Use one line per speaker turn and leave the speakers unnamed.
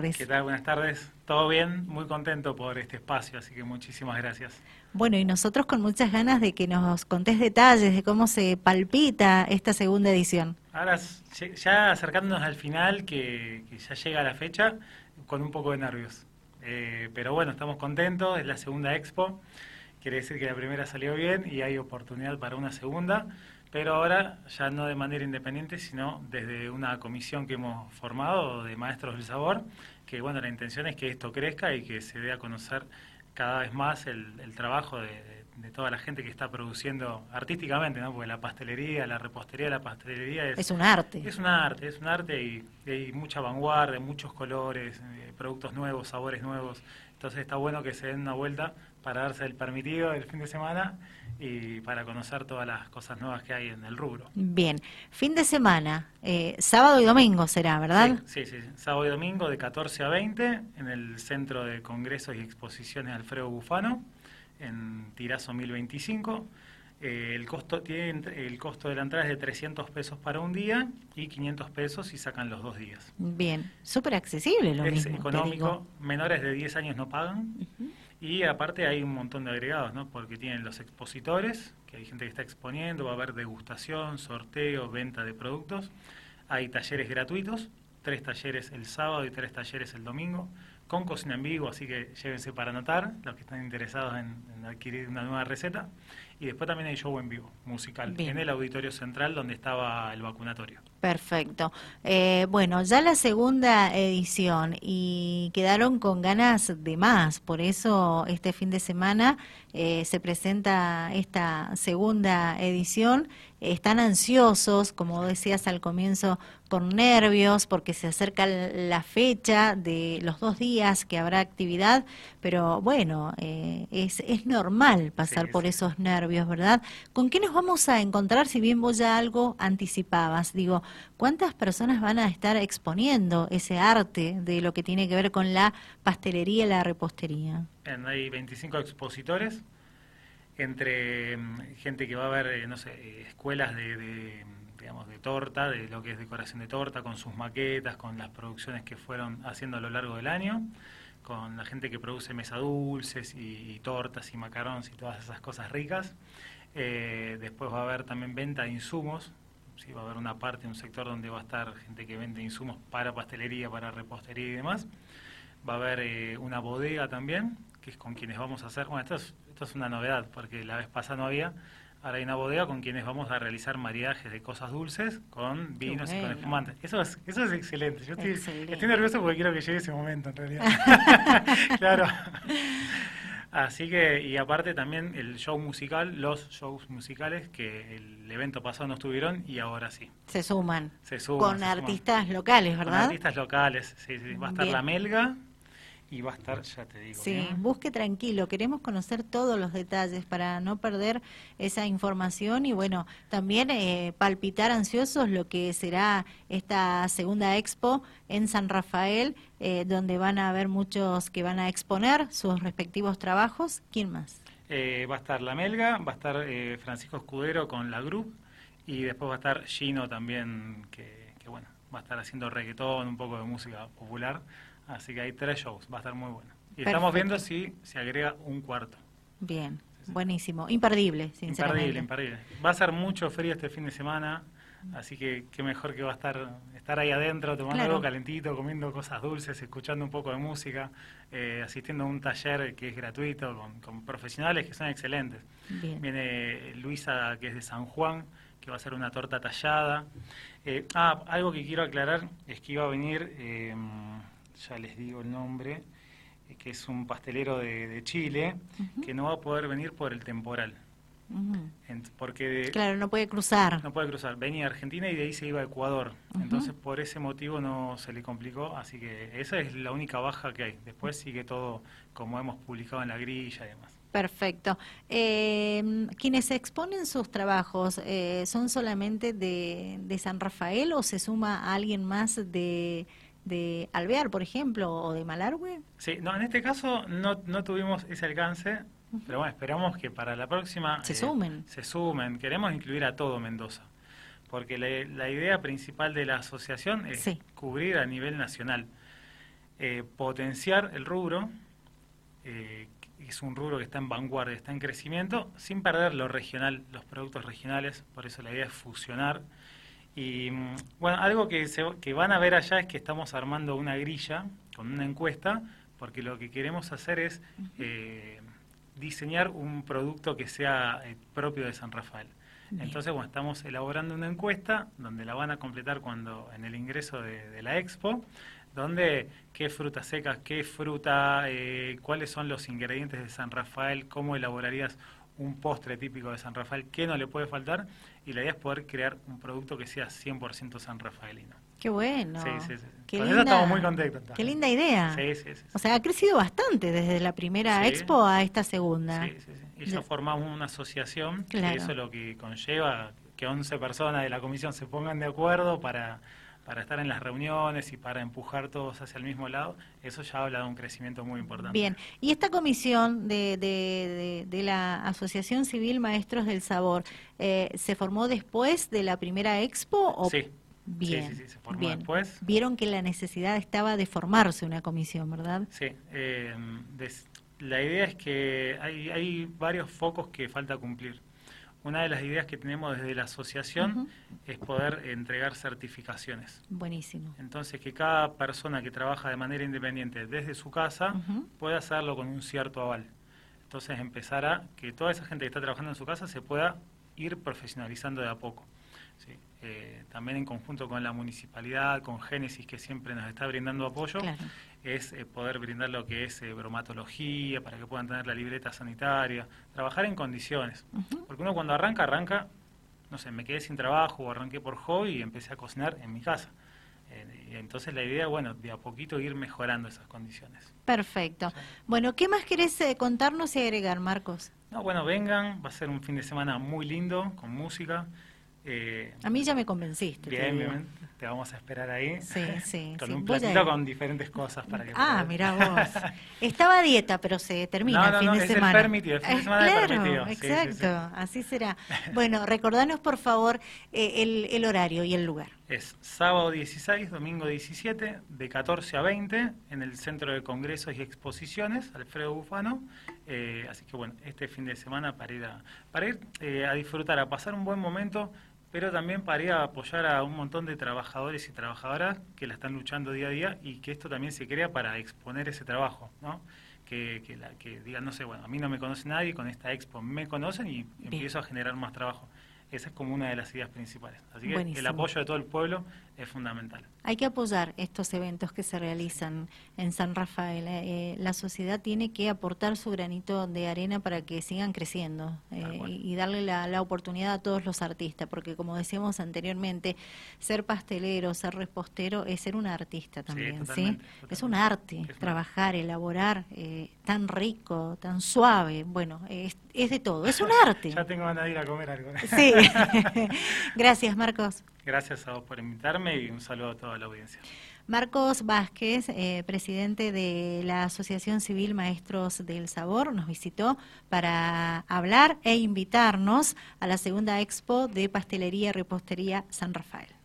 ¿Qué tal? Buenas tardes. ¿Todo bien? Muy contento por este espacio, así que muchísimas gracias.
Bueno, y nosotros con muchas ganas de que nos contés detalles de cómo se palpita esta segunda edición.
Ahora, ya acercándonos al final, que, ya llega la fecha, con un poco de nervios. Eh, pero bueno, estamos contentos, es la segunda expo, quiere decir que la primera salió bien y hay oportunidad para una segunda pero ahora ya no de manera independiente, sino desde una comisión que hemos formado de maestros del sabor, que bueno, la intención es que esto crezca y que se dé a conocer cada vez más el, trabajo de, toda la gente que está produciendo artísticamente, ¿no? Porque la pastelería, la repostería, la pastelería es...
Es un arte.
Es un arte, es un arte y, hay mucha vanguardia, muchos colores, eh, productos nuevos, sabores nuevos. Entonces está bueno que se den una vuelta para darse el permitido el fin de semana y para conocer todas las cosas nuevas que hay en el rubro.
Bien, fin de semana, eh, sábado y domingo será, ¿verdad?
Sí, sí, sábado y domingo de 14 a 20 en el Centro de Congresos y Exposiciones Alfredo Bufano, en Tirazo 1025. Eh, el costo tiene el costo de la entrada es de 300 pesos para un día y 500 pesos si sacan los dos días.
Bien, súper accesible lo
es económico, menores de 10 años no pagan. Y aparte hay un montón de agregados, ¿no? Porque tienen los expositores, que hay gente que está exponiendo, va a haber degustación, sorteo, venta de productos. Hay talleres gratuitos, tres talleres el sábado y tres talleres el domingo, con cocina en vivo, así que llévense para anotar, los que están interesados en adquirir una nueva receta. Y después también hay show en vivo, musical, en el auditorio central donde estaba el vacunatorio.
Perfecto. Eh, bueno, ya la segunda edición y quedaron con ganas de más, por eso este fin de semana eh, se presenta esta segunda edición. Están ansiosos, como decías al comienzo, con nervios, porque se acerca la fecha de los dos días que habrá actividad, pero bueno, eh, es, es normal pasar por esos nervios, ¿verdad? ¿Con qué nos vamos a encontrar si bien vos ya algo anticipabas? Digo, ¿cuántas personas van a estar exponiendo ese arte de lo que tiene que ver con la pastelería y la repostería?
Hay 25 expositores, entre mm, gente que va a ver, eh, no sé, escuelas de, digamos, de torta, de lo que es decoración de torta, con sus maquetas, con las producciones que fueron haciendo a lo largo del año, con la gente que produce mesa dulces y, tortas y macarons y todas esas cosas ricas. Eh, después va a haber también venta de insumos, ¿sí? va a haber una parte, un sector donde va a estar gente que vende insumos para pastelería, para repostería y demás. Va a haber eh, una bodega también, que es con quienes vamos a hacer, bueno, esto es, esto es una novedad, porque la vez pasada no había, una bodega con quienes vamos a realizar maridajes de cosas dulces con vinos y con espumantes. Eso es, eso es excelente. Yo estoy, estoy nervioso porque quiero que llegue ese momento, en realidad. claro. Así que, y aparte también el show musical, los shows musicales que el evento pasado no estuvieron y ahora sí.
Se suman.
Se suman.
Con artistas locales, ¿verdad? Con
artistas locales, sí, sí. Va a estar La Melga, y va a estar, ya te digo.
Sí, busque tranquilo, queremos conocer todos los detalles para no perder esa información y bueno, también eh, palpitar ansiosos lo que será esta segunda expo en San Rafael, eh, donde van a haber muchos que van a exponer sus respectivos trabajos. ¿Quién más?
Eh, va a estar La Melga, va a estar Francisco Escudero con la Group y después va a estar Gino también, que, que bueno, va a estar haciendo reggaetón, un poco de música popular. Así que hay tres shows, va a estar muy bueno. Y estamos viendo si se agrega un cuarto.
Bien, buenísimo. Imperdible, sinceramente.
Imperdible, imperdible. Va a ser mucho frío este fin de semana, así que qué mejor que va a estar estar ahí adentro, tomando algo calentito, comiendo cosas dulces, escuchando un poco de música, eh, asistiendo a un taller que es gratuito con, profesionales que son excelentes. Viene Luisa, que es de San Juan, que va a hacer una torta tallada. Eh, ah, algo que quiero aclarar es que iba a venir... Eh, ya les digo el nombre, eh, que es un pastelero de, Chile, que no va a poder venir por el temporal. porque
claro, no puede cruzar.
No puede cruzar. Venía a Argentina y de ahí se iba a Ecuador. Entonces, por ese motivo no se le complicó. Así que esa es la única baja que hay. Después sigue todo como hemos publicado en la grilla y demás.
Perfecto. Eh, ¿Quienes exponen sus trabajos eh, son solamente de, de San Rafael o se suma alguien más de de Alvear, por ejemplo, o de Malargüe?
Sí, no, en este caso no, no tuvimos ese alcance, pero bueno, esperamos que para la próxima...
Se eh, sumen.
Se sumen. Queremos incluir a todo Mendoza, porque la, idea principal de la asociación es cubrir a nivel nacional. eh, potenciar el rubro, eh, es un rubro que está en vanguardia, está en crecimiento, sin perder lo regional, los productos regionales, por eso la idea es fusionar. Y mm, bueno, algo que, se, que van a ver allá es que estamos armando una grilla con una encuesta, porque lo que queremos hacer es eh, diseñar un producto que sea eh, propio de San Rafael. Entonces, bueno, estamos elaborando una encuesta donde la van a completar cuando en el ingreso de la expo donde qué frutas secas, qué fruta, eh, cuáles son los ingredientes de San Rafael, cómo elaborarías un postre típico de San Rafael, qué no le puede faltar, y la idea es poder crear un producto que sea 100% san rafaelino.
Qué bueno.
Sí, sí, sí.
Qué
Con
linda,
eso estamos muy contentos.
Qué linda idea.
Sí, sí, sí.
O sea, ha crecido bastante desde la primera
Sí.
expo a esta segunda.
Sí, sí, sí. Y ya
Ya.
formamos una asociación,
Claro.
que eso es lo que conlleva que 11 personas de la comisión se pongan de acuerdo para, para estar en las reuniones y para empujar todos hacia el mismo lado. Eso ya habla de un crecimiento muy importante.
Bien, y esta comisión de, de, de- de la Asociación Civil Maestros del Sabor, eh, ¿se formó después de la primera expo? O...
Sí.
Bien,
Sí, sí, sí, se formó
bien.
después.
Vieron que la necesidad estaba de formarse una comisión, ¿verdad?
Sí, eh, des- la idea es que hay, hay varios focos que falta cumplir. Una de las ideas que tenemos desde la asociación es poder entregar certificaciones.
Buenísimo.
Entonces, que cada persona que trabaja de manera independiente desde su casa pueda hacerlo con un cierto aval. Entonces, empezar a que toda esa gente que está trabajando en su casa se pueda ir profesionalizando de a poco. Sí, eh, también en conjunto con la municipalidad, con Génesis, que siempre nos está brindando apoyo,
Claro.
es eh, poder brindar lo que es eh, bromatología, para que puedan tener la libreta sanitaria, trabajar en condiciones.
Ujú.
Porque uno cuando arranca, arranca, no sé, me quedé sin trabajo o arranqué por hobby y empecé a cocinar en mi casa. Eh, y entonces la idea, bueno, de a poquito ir mejorando esas condiciones.
Perfecto. Bueno, ¿qué más querés eh, contarnos y agregar, Marcos?
No, bueno, vengan, va a ser un fin de semana muy lindo, con música. Eh,
A mí ya me convenciste. te
bien,
digo.
bien, te vamos a esperar ahí.
Sí, sí.
con
sí.
un platito con diferentes cosas para que
Ah, mira vos. Estaba a dieta, pero se termina
No,
el
no,
fin
no,
de
es el
semana.
permitido, el fin de semana
claro,
permitido. Sí, sí, sí.
exacto, así será. Bueno, recordanos por favor eh, el, el horario y el lugar.
Es sábado 16, domingo 17, de 14 a 20, en el Centro de Congresos y Exposiciones, Alfredo Bufano. Eh, así que bueno, este fin de semana para ir, a, para ir eh, a disfrutar, a pasar un buen momento, pero también para ir a apoyar a un montón de trabajadores y trabajadoras que la están luchando día a día y que esto también se crea para exponer ese trabajo, ¿no? Que, que, la, que digan, no sé, bueno, a mí no me conoce nadie, con esta expo me conocen y empiezo a generar más trabajo. Esa es como una de las ideas principales. Así que el apoyo de todo el pueblo es fundamental.
Hay que apoyar estos eventos que se realizan en San Rafael. Eh, la sociedad tiene que aportar su granito de arena para que sigan creciendo eh, y y darle la, la oportunidad a todos los artistas, porque como decíamos anteriormente, ser pastelero, ser repostero es ser un artista también, ¿sí? Es un arte,
Es
trabajar, elaborar, eh, tan rico, tan suave, bueno, es, es de todo, es un arte.
Ya tengo ganas de ir a comer algo.
Sí. Gracias, Marcos.
Gracias a vos por invitarme y un saludo a toda la audiencia.
Marcos Vázquez, eh, presidente de la Asociación Civil Maestros del Sabor, nos visitó para hablar e invitarnos a la segunda expo de pastelería y repostería San Rafael.